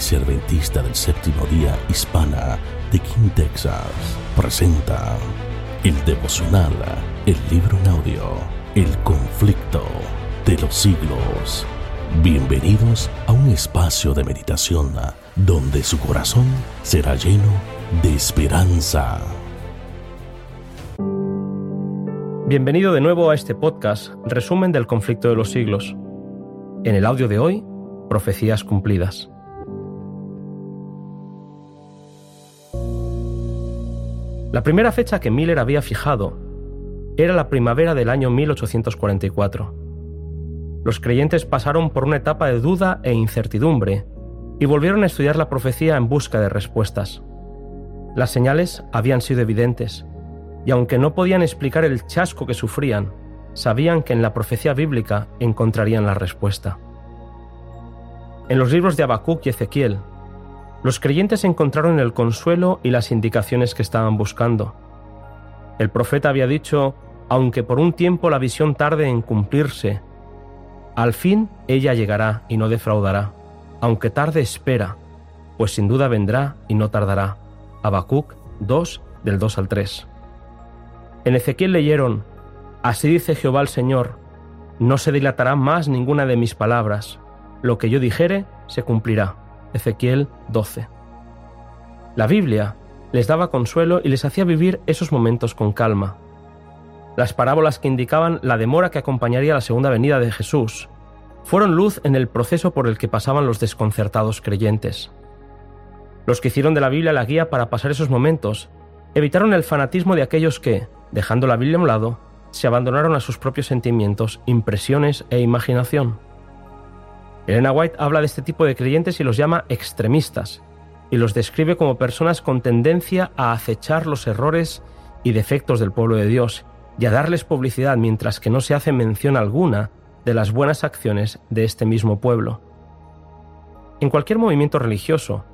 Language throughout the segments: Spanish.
Iglesia del Séptimo Día Hispana de King, Texas, presenta el devocional, el libro en audio, El conflicto de los siglos. Bienvenidos a un espacio de meditación donde su corazón será lleno de esperanza. Bienvenido de nuevo a este podcast, resumen del conflicto de los siglos. En el audio de hoy, profecías cumplidas. La primera fecha que Miller había fijado era la primavera del año 1844. Los creyentes pasaron por una etapa de duda e incertidumbre y volvieron a estudiar la profecía en busca de respuestas. Las señales habían sido evidentes, y aunque no podían explicar el chasco que sufrían, sabían que en la profecía bíblica encontrarían la respuesta. En los libros de Habacuc y Ezequiel, los creyentes encontraron el consuelo y las indicaciones que estaban buscando. El profeta había dicho, aunque por un tiempo la visión tarde en cumplirse, al fin ella llegará y no defraudará, aunque tarde espera, pues sin duda vendrá y no tardará. Habacuc 2 del 2 al 3. En Ezequiel leyeron, Así dice Jehová el Señor, no se dilatará más ninguna de mis palabras, lo que yo dijere se cumplirá. Ezequiel 12. La Biblia les daba consuelo y les hacía vivir esos momentos con calma. Las parábolas que indicaban la demora que acompañaría la segunda venida de Jesús fueron luz en el proceso por el que pasaban los desconcertados creyentes. Los que hicieron de la Biblia la guía para pasar esos momentos evitaron el fanatismo de aquellos que, dejando la Biblia a un lado, se abandonaron a sus propios sentimientos, impresiones e imaginación. Elena White habla de este tipo de creyentes y los llama extremistas, y los describe como personas con tendencia a acechar los errores y defectos del pueblo de Dios y a darles publicidad mientras que no se hace mención alguna de las buenas acciones de este mismo pueblo. En cualquier movimiento religioso,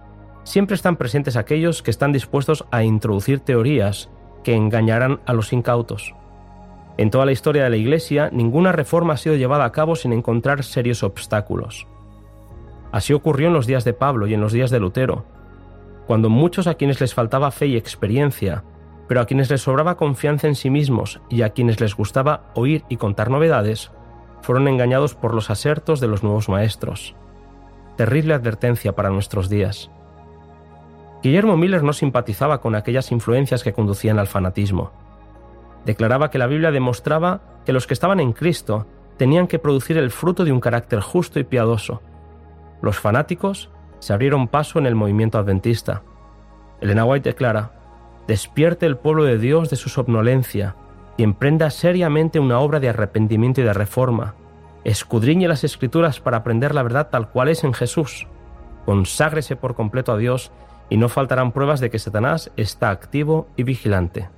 siempre están presentes aquellos que están dispuestos a introducir teorías que engañarán a los incautos. En toda la historia de la Iglesia, ninguna reforma ha sido llevada a cabo sin encontrar serios obstáculos. Así ocurrió en los días de Pablo y en los días de Lutero, cuando muchos a quienes les faltaba fe y experiencia, pero a quienes les sobraba confianza en sí mismos y a quienes les gustaba oír y contar novedades, fueron engañados por los asertos de los nuevos maestros. Terrible advertencia para nuestros días. Guillermo Miller no simpatizaba con aquellas influencias que conducían al fanatismo declaraba que la Biblia demostraba que los que estaban en Cristo tenían que producir el fruto de un carácter justo y piadoso. Los fanáticos se abrieron paso en el movimiento adventista. Elena White declara, despierte el pueblo de Dios de su somnolencia y emprenda seriamente una obra de arrepentimiento y de reforma. Escudriñe las escrituras para aprender la verdad tal cual es en Jesús. Conságrese por completo a Dios y no faltarán pruebas de que Satanás está activo y vigilante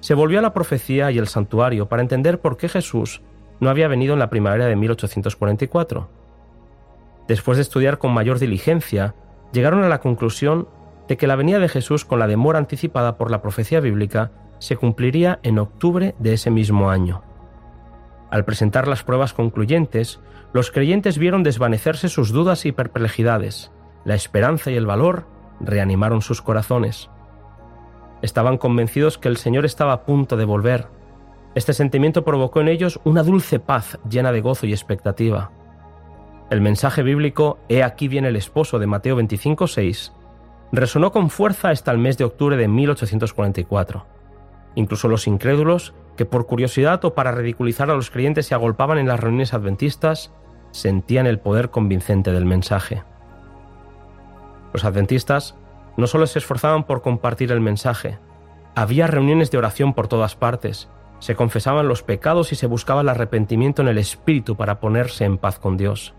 se volvió a la profecía y el santuario para entender por qué Jesús no había venido en la primavera de 1844. Después de estudiar con mayor diligencia, llegaron a la conclusión de que la venida de Jesús con la demora anticipada por la profecía bíblica se cumpliría en octubre de ese mismo año. Al presentar las pruebas concluyentes, los creyentes vieron desvanecerse sus dudas y perplejidades. La esperanza y el valor reanimaron sus corazones. Estaban convencidos que el Señor estaba a punto de volver. Este sentimiento provocó en ellos una dulce paz llena de gozo y expectativa. El mensaje bíblico He aquí viene el esposo de Mateo 25:6 resonó con fuerza hasta el mes de octubre de 1844. Incluso los incrédulos, que por curiosidad o para ridiculizar a los creyentes se agolpaban en las reuniones adventistas, sentían el poder convincente del mensaje. Los adventistas no solo se esforzaban por compartir el mensaje, había reuniones de oración por todas partes, se confesaban los pecados y se buscaba el arrepentimiento en el Espíritu para ponerse en paz con Dios.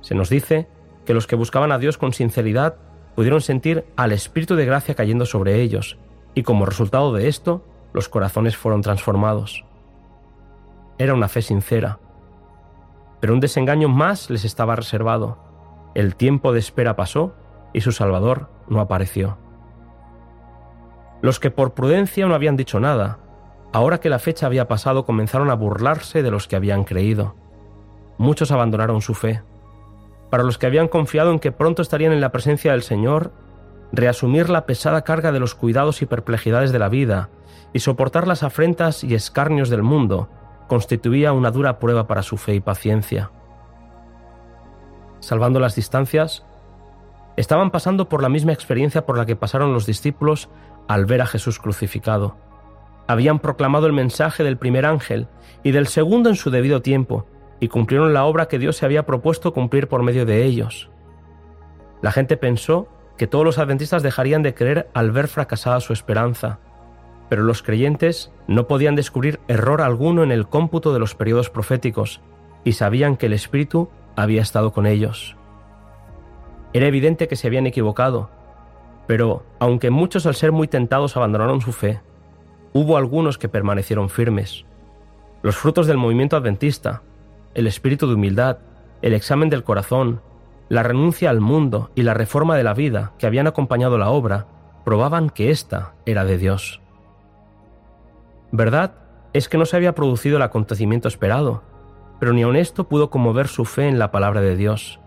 Se nos dice que los que buscaban a Dios con sinceridad pudieron sentir al Espíritu de gracia cayendo sobre ellos, y como resultado de esto, los corazones fueron transformados. Era una fe sincera. Pero un desengaño más les estaba reservado. El tiempo de espera pasó y su Salvador no apareció. Los que por prudencia no habían dicho nada, ahora que la fecha había pasado comenzaron a burlarse de los que habían creído. Muchos abandonaron su fe. para los que habían confiado en que pronto estarían en la presencia del Señor, reasumir la pesada carga de los cuidados y perplejidades de la vida y soportar las afrentas y escarnios del mundo constituía una dura prueba para su fe y paciencia. Salvando las distancias, estaban pasando por la misma experiencia por la que pasaron los discípulos al ver a Jesús crucificado. Habían proclamado el mensaje del primer ángel y del segundo en su debido tiempo, y cumplieron la obra que Dios se había propuesto cumplir por medio de ellos. La gente pensó que todos los adventistas dejarían de creer al ver fracasada su esperanza, pero los creyentes no podían descubrir error alguno en el cómputo de los periodos proféticos, y sabían que el Espíritu había estado con ellos. Era evidente que se habían equivocado, pero aunque muchos al ser muy tentados abandonaron su fe, hubo algunos que permanecieron firmes. Los frutos del movimiento adventista, el espíritu de humildad, el examen del corazón, la renuncia al mundo y la reforma de la vida que habían acompañado la obra, probaban que ésta era de Dios. Verdad es que no se había producido el acontecimiento esperado, pero ni aun esto pudo conmover su fe en la palabra de Dios.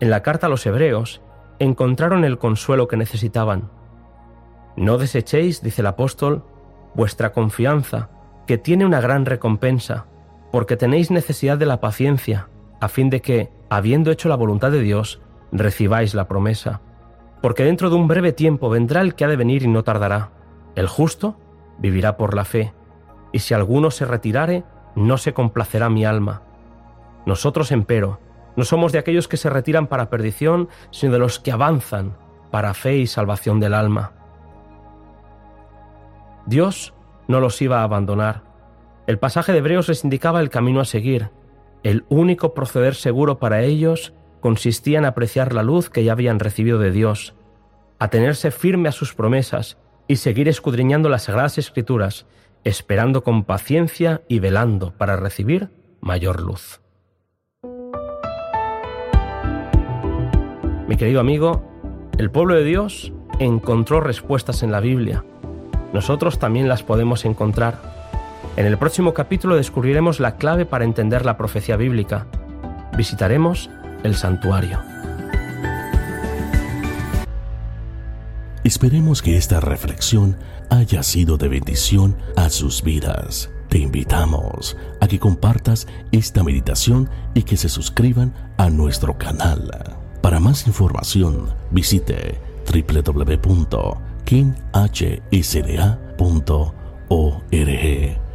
En la carta a los hebreos encontraron el consuelo que necesitaban. No desechéis, dice el apóstol, vuestra confianza, que tiene una gran recompensa, porque tenéis necesidad de la paciencia, a fin de que, habiendo hecho la voluntad de Dios, recibáis la promesa. Porque dentro de un breve tiempo vendrá el que ha de venir y no tardará. El justo vivirá por la fe, y si alguno se retirare, no se complacerá mi alma. Nosotros, empero, no somos de aquellos que se retiran para perdición, sino de los que avanzan para fe y salvación del alma. Dios no los iba a abandonar. El pasaje de Hebreos les indicaba el camino a seguir. El único proceder seguro para ellos consistía en apreciar la luz que ya habían recibido de Dios, a tenerse firme a sus promesas y seguir escudriñando las sagradas escrituras esperando con paciencia y velando para recibir mayor luz. Mi querido amigo, el pueblo de Dios encontró respuestas en la Biblia. Nosotros también las podemos encontrar. En el próximo capítulo descubriremos la clave para entender la profecía bíblica. Visitaremos el santuario. Esperemos que esta reflexión haya sido de bendición a sus vidas. Te invitamos a que compartas esta meditación y que se suscriban a nuestro canal. Para más información, visite www.kinhsda.org.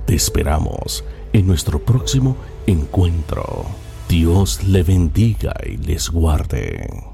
Te esperamos en nuestro próximo encuentro. Dios le bendiga y les guarde.